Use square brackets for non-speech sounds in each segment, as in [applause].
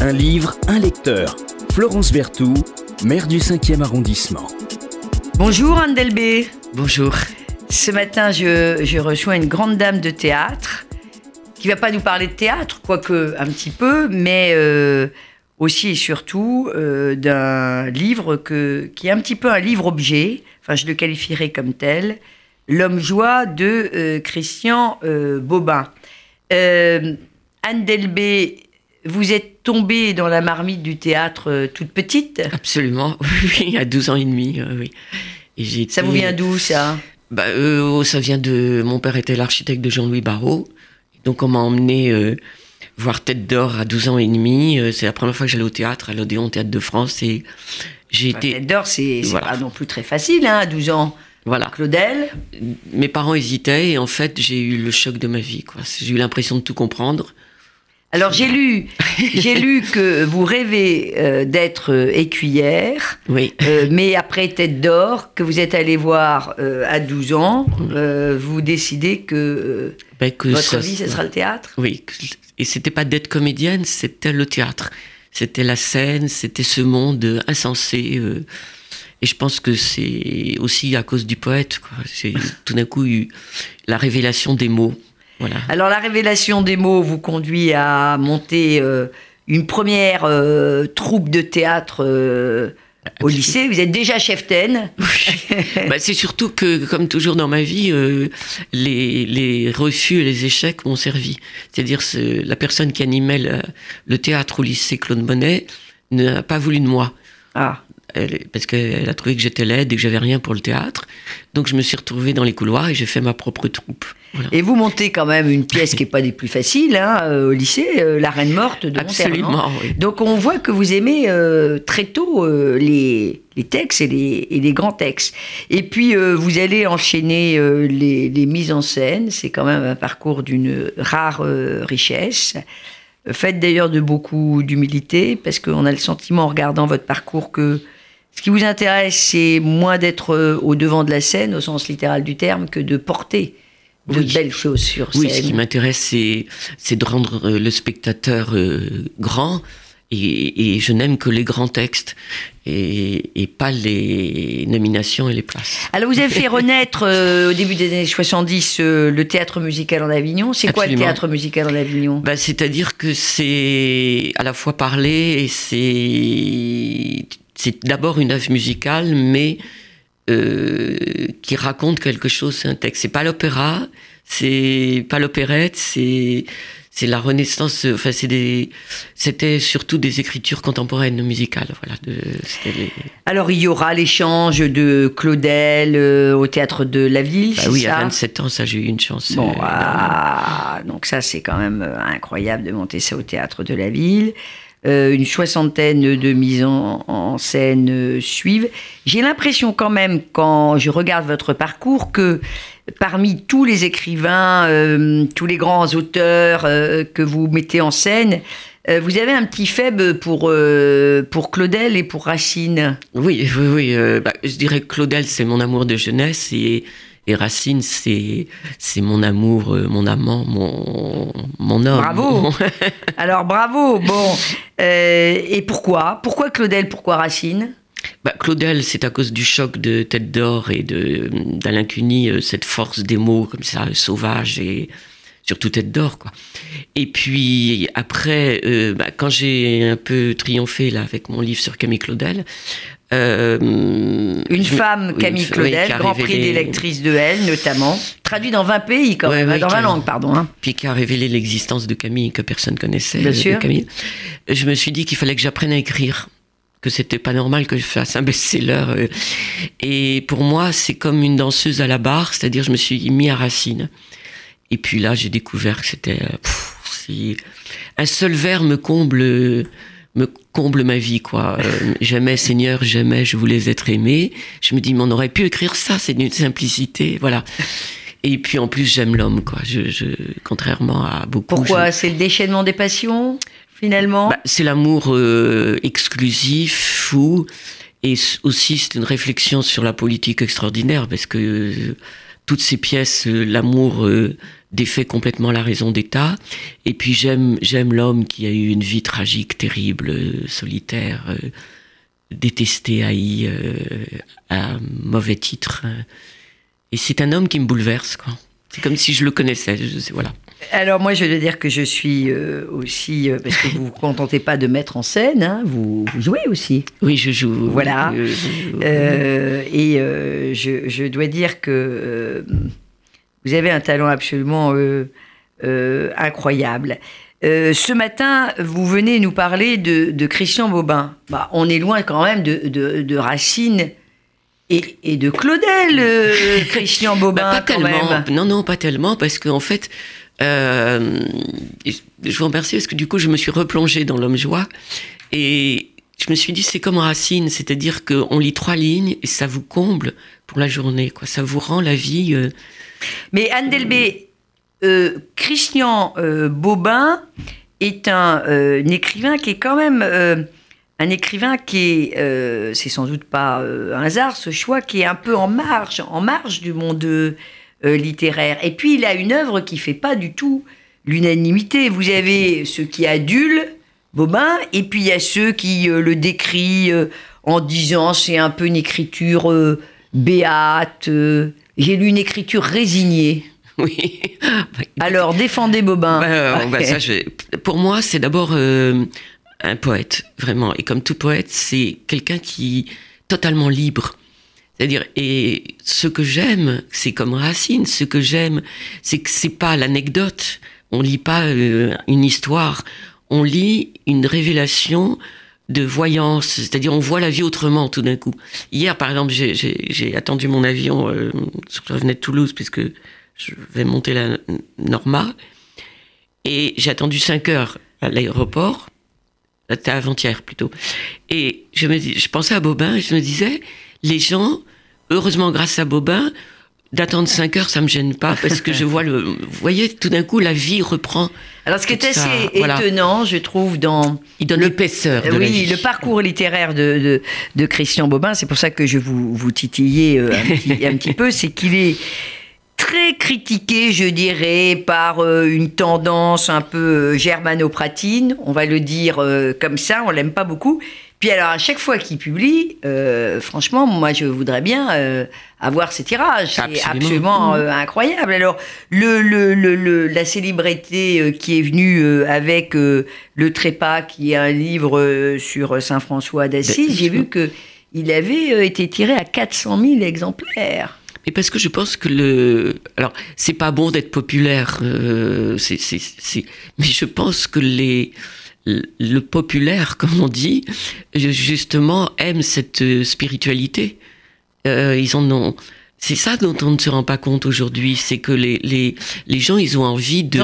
Un livre, un lecteur. Florence Berthoud, maire du 5e arrondissement. Bonjour Anne Delbé. Bonjour. Ce matin, je, je reçois une grande dame de théâtre qui va pas nous parler de théâtre, quoique un petit peu, mais euh, aussi et surtout euh, d'un livre que, qui est un petit peu un livre-objet, enfin je le qualifierais comme tel, L'homme joie de euh, Christian euh, Bobin. Euh, Anne Delbé, vous êtes tombée dans la marmite du théâtre euh, toute petite. Absolument, [laughs] oui, à 12 ans et demi, euh, oui. Et j'ai Ça été- vous vient d'où ça bah, euh, oh, Ça vient de... Mon père était l'architecte de Jean-Louis Barrault. Donc on m'a emmené voir Tête d'Or à 12 ans et demi. C'est la première fois que j'allais au théâtre, à l'Odéon Théâtre de France. Et j'ai été... Tête d'or, c'est c'est Voilà. pas non plus très facile, hein, à 12 ans. Voilà. Claudel Mes parents hésitaient et en fait j'ai eu le choc de ma vie. quoi. J'ai eu l'impression de tout comprendre. Alors j'ai lu, j'ai lu [laughs] que vous rêvez euh, d'être euh, écuyère, Oui. euh, mais après Tête d'Or, que vous êtes allé voir à 12 ans, euh, vous décidez que Bah, que votre ça- vie, ce sera le théâtre? Oui, et c'était pas d'être comédienne, c'était le théâtre. C'était la scène, c'était ce monde insensé. et je pense que c'est aussi à cause du poète. C'est [laughs] tout d'un coup eu la révélation des mots. Voilà. Alors la révélation des mots vous conduit à monter euh, une première euh, troupe de théâtre euh, au lycée. Vous êtes déjà chef-taine. Bah, c'est surtout que, comme toujours dans ma vie, euh, les, les refus et les échecs m'ont servi. C'est-à-dire ce- la personne qui animait le, le théâtre au lycée Claude Monet n'a pas voulu de moi. Ah. Elle- parce qu'elle a trouvé que j'étais laide et que j'avais rien pour le théâtre. Donc je me suis retrouvée dans les couloirs et j'ai fait ma propre troupe. Voilà. Et vous montez quand même une pièce qui n'est pas des plus faciles hein, euh, au lycée, euh, La Reine Morte de. Absolument, oui. Donc on voit que vous aimez euh, très tôt euh, les, les textes et les, et les grands textes. Et puis vous allez enchaîner les, les mises en scène. C'est quand même un parcours d'une rare richesse. Faites d'ailleurs de beaucoup d'humilité parce qu'on a le sentiment en regardant votre parcours que ce qui vous intéresse, c'est moins d'être euh, au devant de la scène au sens littéral du terme que de porter de Oui. belles choses sur Oui, scène. ce qui m'intéresse, c'est, de rendre euh, le spectateur euh, grand. Et, et je n'aime que les grands textes et, et pas les nominations et les places. Alors, vous avez fait [laughs] renaître euh, au début des années 70 euh, le théâtre musical en Avignon. C'est quoi le théâtre musical en Avignon? Bah, c'est-à-dire que c'est à la fois parler et c'est, c'est d'abord une œuvre musicale, mais euh, qui raconte quelque chose, c'est un texte. C'est pas l'opéra, c'est pas l'opérette, c'est c'est la Renaissance. Enfin, c'est des, c'était surtout des écritures contemporaines musicales. Voilà. De, c'était les- Alors, il y aura l'échange de Claudel euh, au théâtre de la ville. bah oui, ça à 27 ans, ça j'ai eu une chance. Bon, euh, ah, donc ça, c'est quand même euh, incroyable de monter ça au théâtre de la ville. Euh, une soixantaine de mises en, scène euh, suivent. J'ai l'impression quand même, quand je regarde votre parcours, que parmi tous les écrivains, euh, tous les grands auteurs que vous mettez en scène, vous avez un petit faible pour, pour Claudel et pour Racine. Oui, oui, oui. bah, je dirais que Claudel, c'est mon amour de jeunesse et, et Racine, c'est, c'est mon amour, euh, mon amant, mon, mon homme. Bravo. [laughs] Alors bravo. Bon, euh, et pourquoi? Pourquoi Claudel? Pourquoi Racine? Bah, Claudel, c'est à cause du choc de Tête d'Or et d'Alain Cuny, euh, cette force des mots comme ça, sauvage et surtout Tête d'Or, quoi. Et puis après, euh, bah, quand j'ai un peu triomphé là avec mon livre sur Camille Claudel, euh, Une femme, Camille oui, Claudel, Grand Prix révélé- lectrices de elle, notamment. Traduit dans 20 pays, quand Ouais, même, ouais, dans 20 qui- langues, pardon. hein. puis qui a révélé l'existence de Camille que personne connaissait. Bien sûr. Camille. Je me suis dit qu'il fallait que j'apprenne à écrire, que c'était pas normal que je fasse un best-seller. euh. Et pour moi, c'est comme une danseuse à la barre, c'est-à-dire je me suis mis à Racine. Et puis là, j'ai découvert que c'était euh, un seul vers me comble me comble ma vie quoi. Euh, jamais Seigneur, jamais je voulais être aimé. Je me dis mais on aurait pu écrire ça, c'est d'une simplicité, voilà. Et puis en plus j'aime l'homme quoi. Je, je contrairement à beaucoup. Pourquoi C'est le déchaînement des passions, finalement? Bah, c'est l'amour euh, exclusif, fou, et aussi c'est une réflexion sur la politique extraordinaire parce que euh, toutes ces pièces, l'amour défait complètement la raison d'État. Et puis j'aime j'aime l'homme qui a eu une vie tragique, terrible, euh, solitaire, euh, détesté, haï, euh, à mauvais titre. Et c'est un homme qui me bouleverse. Quoi. C'est comme si je le connaissais. Je sais, voilà. Alors moi, je veux dire que je suis euh, aussi, euh, parce que vous vous contentez pas de mettre en scène, hein, vous, vous jouez aussi. Oui, je joue. Voilà. Euh, et je, je dois dire que vous avez un talent absolument euh, euh, incroyable. Euh, ce matin, vous venez nous parler de, de Christian Bobin. Bah, on est loin quand même de, de, de Racine et, et de Claudel, euh, [laughs] Christian Bobin, Bah, pas quand tellement. même. Non, non, pas tellement, parce qu'en fait, euh, je vous remercie parce que du coup, je me suis replongée dans l'homme joie et je me suis dit, c'est comme Racine, c'est-à-dire qu'on lit trois lignes et ça vous comble pour la journée, quoi. Ça vous rend la vie. Mais Anne Delbé, euh, Christian euh, Bobin est un, euh, écrivain qui est quand même un écrivain qui est, c'est sans doute pas un hasard ce choix, qui est un peu en marge, en marge du monde littéraire. Et puis il a une œuvre qui fait pas du tout l'unanimité. Vous avez ceux qui adulent Bobin, et puis il y a ceux qui le décrient euh, en disant c'est un peu une écriture béate. J'ai lu une écriture résignée. Oui. [laughs] Alors défendez Bobin. Bah, ça, je- Pour moi, c'est d'abord euh, un poète, vraiment. Et comme tout poète, c'est quelqu'un qui est totalement libre. C'est-à-dire, et ce que j'aime, c'est comme Racine, ce que j'aime, c'est que c'est pas l'anecdote. On lit pas euh, une histoire, on lit une révélation de voyance, c'est-à-dire on voit la vie autrement tout d'un coup. Hier, par exemple, j'ai- attendu mon avion, euh, je revenais de Toulouse puisque je vais monter la Norma, et j'ai attendu 5 heures à l'aéroport, c'était avant-hier plutôt. Et je pensais à Bobin et je me disais, les gens, heureusement grâce à Bobin, d'attendre 5 heures, ça me gêne pas parce que je [laughs] vois le. Vous voyez, tout d'un coup, la vie reprend. Alors ce qui est ça, assez voilà. étonnant, je trouve, dans Il donne l'épaisseur. de la oui, vie. le parcours littéraire de, de, de Christian Bobin, c'est pour ça que je vous, vous titillais euh, un, petit, un petit peu, c'est qu'il est très critiqué, je dirais, par euh, une tendance un peu euh, germanopratine, on va le dire comme ça, on l'aime pas beaucoup. Puis alors, à chaque fois qu'il publie, euh, franchement, moi, je voudrais bien euh, avoir ces tirages. C'est Absolument. absolument euh, incroyable. Alors, le, le, le, le- la célébrité euh, qui est venue euh, avec euh, Le Trépas, qui est un livre euh, sur Saint François d'Assise, Ben, j'ai vu que il avait euh, été tiré à 400 000 exemplaires. Mais parce que je pense que le. Alors, c'est pas bon d'être populaire, euh, c'est, c'est, c'est- mais je pense que les. Le populaire, comme on dit, justement, aime cette euh, spiritualité. Euh, ils en ont. C'est ça dont on ne se rend pas compte aujourd'hui, c'est que les, les, les gens, ils ont envie de.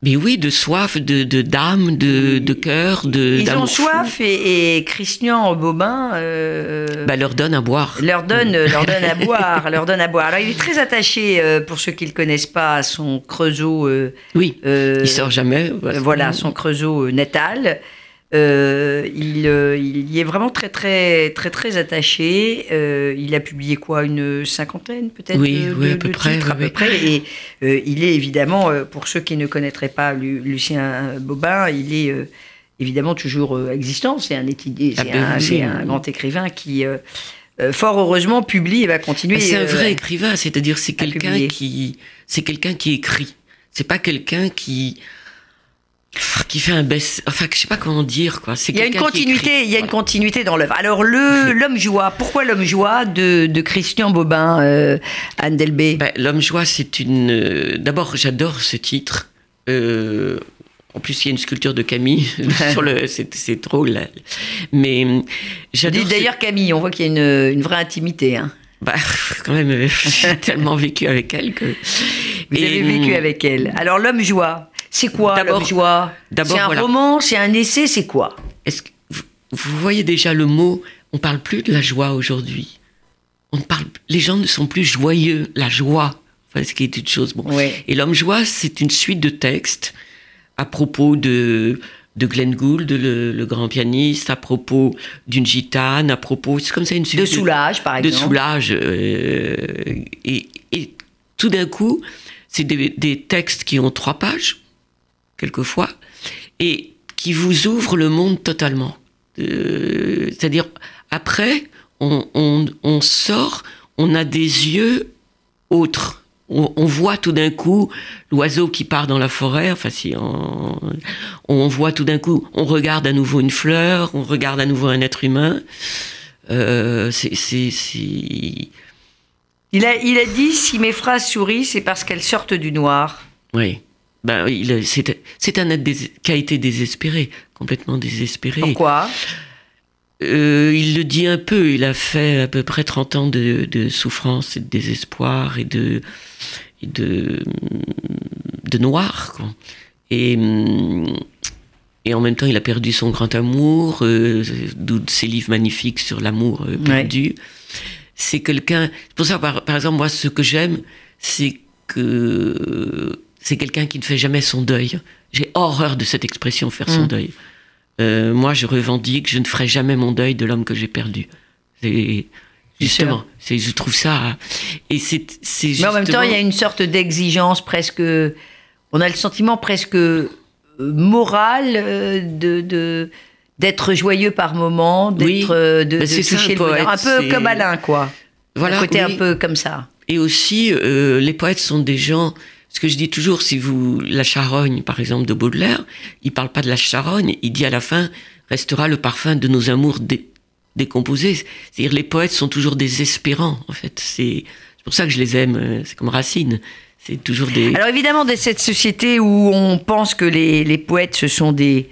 Mais oui, de soif, de, de d'âme, de, de cœur, de. Ils ont soif et, et Christian Bobin euh, Bah, leur donne à boire. leur donne, leur donne à [laughs] boire, leur donne à boire. Alors il est très attaché, euh, pour ceux qui le connaissent pas, à son creusot. euh, Oui. euh, Il sort jamais. voilà son creusot euh, natal. Euh, il, euh, il y est vraiment très très très très attaché. Euh, il a publié quoi une cinquantaine peut-être Oui, de, oui, de- à peu de près, titres, à peu près. Et euh, il est évidemment euh, pour ceux qui ne connaîtraient pas Lu- Lucien Bobin, il est euh, évidemment toujours existant. C'est un étudiant, Ah c'est ben un, un grand écrivain qui fort heureusement publie et va continuer. Mais C'est un vrai écrivain, c'est-à-dire c'est quelqu'un qui, c'est quelqu'un qui écrit. C'est pas quelqu'un qui, qui fait un best, enfin je sais pas comment dire quoi. C'est Il y a une continuité, il y a une continuité dans l'œuvre. Alors le [laughs] l'homme joie, pourquoi l'homme joie de, de Christian Bobin, euh, Anne Delbé Ben, L'homme joie, c'est une. euh, D'abord, j'adore ce titre. Euh, en plus, il y a une sculpture de Camille [laughs] sur le. [laughs] C'est drôle. là. Mais euh, j'adore. ce- D'ailleurs Camille, on voit qu'il y a une, une vraie intimité. hein. Bah, quand même, j'ai tellement vécu avec elle que. Vous Et, avez vécu hum, avec elle. Alors l'homme joie, c'est quoi D'abord- d'abord, C'est un voilà. roman, c'est un essai, c'est quoi Est-ce que vous, vous voyez déjà le mot On parle plus de la joie aujourd'hui. On parle. Les gens ne sont plus joyeux. La joie, enfin, ce qui est une chose. Bon. Et l'homme joie, c'est une suite de textes à propos de de Glenn Gould, le, le grand pianiste, à propos d'une gitane, à propos, c'est comme ça une suite De Soulage, par de exemple. Soulage. euh, et, et tout d'un coup, c'est des, des textes qui ont trois pages, quelquefois, et qui vous ouvrent le monde totalement. Euh, C'est-à-dire, après, on, on- on sort, on a des yeux autres. On, on voit tout d'un coup l'oiseau qui part dans la forêt. Enfin, si on, on voit tout d'un coup, on regarde à nouveau une fleur, on regarde à nouveau un être humain. Euh, c'est- Il a, il a dit si mes phrases sourient, c'est parce qu'elles sortent du noir. oui. Ben, c'est, un être qui a été désespéré, complètement désespéré. Pourquoi? Euh, il le dit un peu, il a fait à peu près 30 ans de, de souffrance et de désespoir et de, et de, de noir. Quoi. Et, et en même temps, il a perdu son grand amour, euh, d'où ses livres magnifiques sur l'amour euh, perdu. C'est quelqu'un. c'est Pour ça, par, par exemple, moi, ce que j'aime, c'est que c'est quelqu'un qui ne fait jamais son deuil. J'ai horreur de cette expression, faire son Mm. deuil. Euh, moi, je revendique, je ne ferai jamais mon deuil de l'homme que j'ai perdu. Justement, c'est, je trouve ça. Et c'est, c'est Mais en même temps, il y a une sorte d'exigence presque. On a le sentiment presque euh, moral euh, de. de d'être joyeux par moment, d'être Oui. de, Ben, de c'est ça, toucher le poète, un peu comme Alain quoi Voilà, un côté oui. un peu comme ça Et aussi, euh, les poètes sont des gens. Ce que je dis toujours, si vous la charogne, par exemple, de Baudelaire, il parle pas de la charogne. Il dit à la fin restera le parfum de nos amours dé- décomposés. C'est-à-dire les poètes sont toujours désespérants. En fait, c'est pour ça que je les aime. euh, C'est comme Racine. C'est toujours des. Alors évidemment, dans cette société où on pense que les, les poètes, ce sont des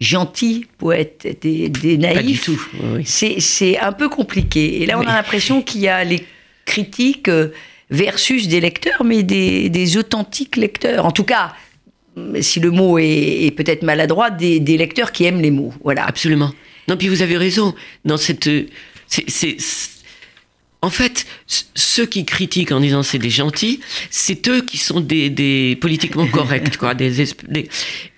gentils poètes, des, des naïfs, pas du tout. oui, c'est c'est un peu compliqué. Et là, on Oui. a l'impression qu'il y a les critiques euh, versus des lecteurs, mais des, des authentiques lecteurs. En tout cas, si le mot est, est peut-être maladroit, des, des lecteurs qui aiment les mots. Voilà. Absolument. Non, puis vous avez raison. Dans cette, euh, en fait, ceux qui critiquent en disant c'est des gentils, c'est eux qui sont des, des politiquement [laughs] corrects, quoi. Des, esp- des-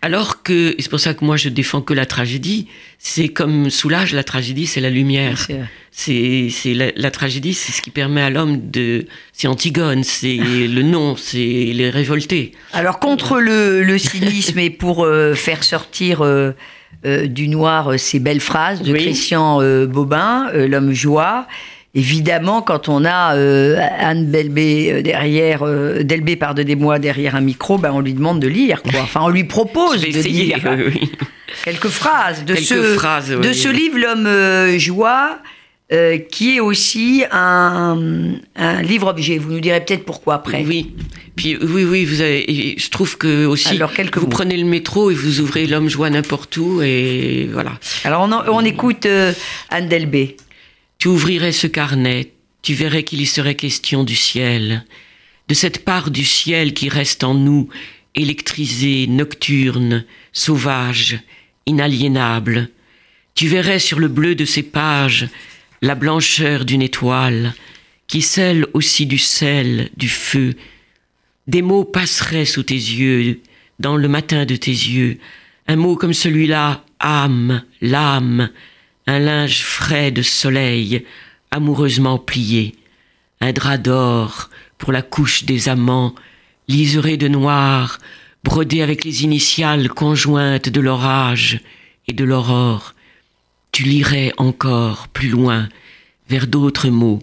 alors que, et c'est pour ça que moi je défends que la tragédie. C'est comme Soulage, la tragédie, c'est la lumière. C'est- la, la tragédie, c'est ce qui permet à l'homme de, c'est Antigone, c'est [laughs] le nom, c'est les révoltés. Alors contre le, le cynisme et pour euh, faire sortir euh, euh, du noir ces belles phrases de Oui. Christian Bobin, l'homme joie. Évidemment, quand on a euh, Anne Delbé euh, derrière, euh, Delbé, pardonnez-moi, derrière un micro, ben on lui demande de lire, quoi. Enfin, on lui propose de essayer, lire oui. quelques phrases de Quelques ce phrases, de oui. ce livre, l'homme joie, qui est aussi un, un livre-objet. Vous nous direz peut-être pourquoi après. Oui. Puis oui, oui, vous avez. Je trouve que aussi, Alors, vous mots. prenez le métro et vous ouvrez l'homme joie n'importe où et voilà. Alors on, en- on écoute Anne Delbé. Tu ouvrirais ce carnet, tu verrais qu'il y serait question du ciel, de cette part du ciel qui reste en nous, électrisée, nocturne, sauvage, inaliénable. Tu verrais sur le bleu de ces pages la blancheur d'une étoile, qui scelle aussi du sel, du feu. Des mots passeraient sous tes yeux, dans le matin de tes yeux, un mot comme celui-là, âme, l'âme, un linge frais de soleil, amoureusement plié, un drap d'or pour la couche des amants, liseré de noir, brodé avec les initiales conjointes de l'orage et de l'aurore. Tu lirais encore plus loin, vers d'autres mots.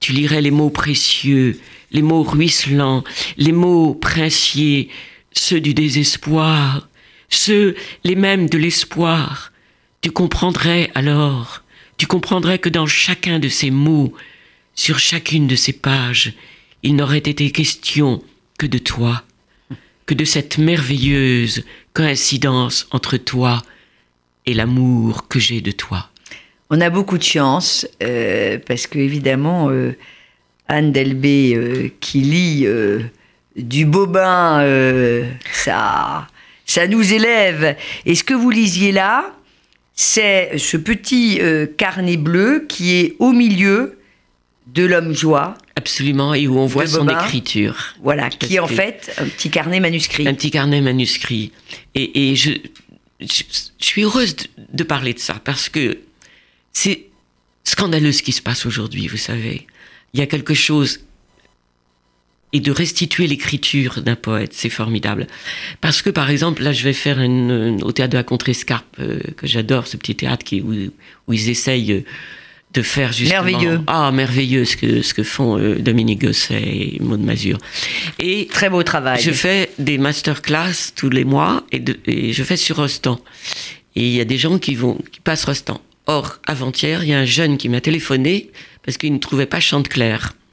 Tu lirais les mots précieux, les mots ruisselants, les mots princiers, ceux du désespoir, ceux les mêmes de l'espoir. Tu comprendrais alors, tu comprendrais que dans chacun de ces mots, sur chacune de ces pages, il n'aurait été question que de toi, que de cette merveilleuse coïncidence entre toi et l'amour que j'ai de toi. On a beaucoup de chance euh, parce que évidemment euh, Anne Delbé euh, qui lit du Bobin, ça, ça nous élève. Et ce que vous lisiez là, c'est ce petit euh, carnet bleu qui est au milieu de l'homme joie, Absolument, et où on voit son écriture. voilà, qui est en fait un petit carnet manuscrit. Un petit carnet manuscrit. Et, et je, je, je suis heureuse de, de parler de ça parce que c'est scandaleux ce qui se passe aujourd'hui, vous savez. Il y a quelque chose. Et de restituer l'écriture d'un poète. C'est formidable. Parce que, par exemple, là, je vais faire une, au théâtre de la Contrescarpe, euh, que j'adore, ce petit théâtre qui, où, où ils essayent euh, de faire justement... Merveilleux. Ah, merveilleux ce que, ce que font euh, Dominique Gosset et Maud Mazur. Et Très beau travail. je fais des masterclass tous les mois et, de- et je fais sur Rostand. Et il y a des gens qui vont qui passent Rostand. Or, avant-hier, il y a un jeune qui m'a téléphoné parce qu'il ne trouvait pas Chanteclair euh,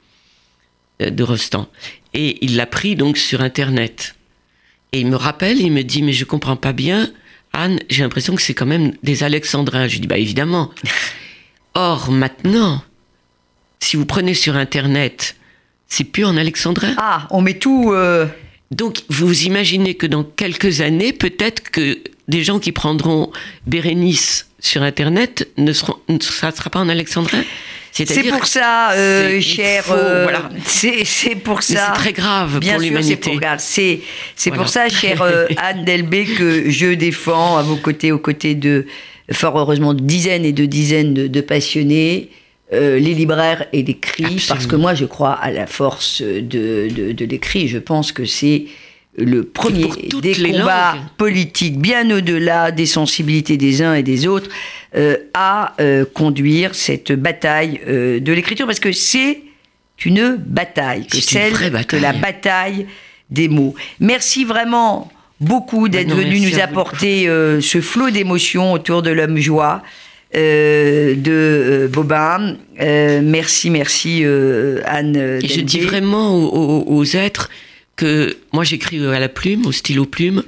de Rostand. Et il l'a pris donc sur Internet. Et il me rappelle, il me dit, mais je comprends pas bien, Anne, j'ai l'impression que c'est quand même des Alexandrins. Je lui dis, bah évidemment. [laughs] Or, maintenant, si vous prenez sur Internet, c'est plus en alexandrin. Ah, on met tout. euh, Donc, vous imaginez que dans quelques années, peut-être que des gens qui prendront Bérénice sur Internet, ne seront, ça ne sera pas en alexandrin? C'est pour ça, euh, cher. faut- euh, voilà. C'est pour ça. c'est très grave Bien pour l'humanité. c'est, Voilà. pour ça, chère euh, [laughs] Anne Delbé, que je défends à vos côtés, aux côtés de, fort heureusement, de dizaines et de dizaines de, de passionnés, euh, les libraires et l'écrit, parce que moi, je crois à la force de, de, de l'écrit. Je pense que c'est le premier des combats langues. politiques, bien au-delà des sensibilités des uns et des autres, euh, à euh, conduire cette bataille euh, de l'écriture, parce que c'est une bataille, que celle vraie que la bataille. bataille des mots. Merci vraiment beaucoup d'être non, venu nous apporter euh, ce flot d'émotions autour de l'homme joie. euh, de euh, Bobin. Euh, merci, merci euh, Anne. Et je dis vraiment aux, aux- aux êtres que moi j'écris à la plume, au stylo plume,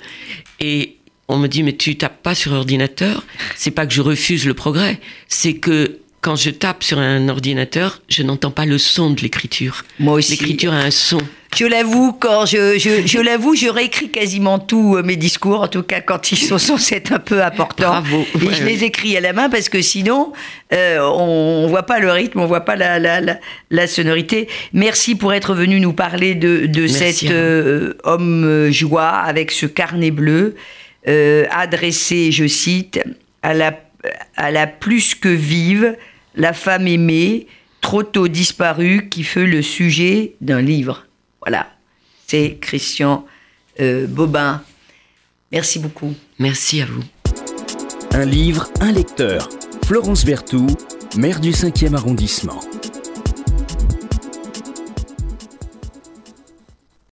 et on me dit mais tu tapes pas sur ordinateur. C'est pas que je refuse le progrès, c'est que quand je tape sur un ordinateur, je n'entends pas le son de l'écriture. Moi aussi. L'écriture a un son. Je l'avoue, quand je, je, je l'avoue, je réécris quasiment tous euh, mes discours, en tout cas quand ils sont [laughs] censés être un peu importants. Bravo. Et Ouais, je ouais. les écris à la main parce que sinon, euh, on, on voit pas le rythme, on voit pas la, la, la, la sonorité. Merci pour être venu nous parler de, de cet euh, homme euh, joie avec ce carnet bleu euh, adressé, je cite, à la, à la plus que vive, la femme aimée, trop tôt disparue, qui fut le sujet d'un livre. Voilà, c'est Christian euh, Bobin. Merci beaucoup. Merci à vous. Un livre, un lecteur. Florence Berthoud, maire du 5e arrondissement.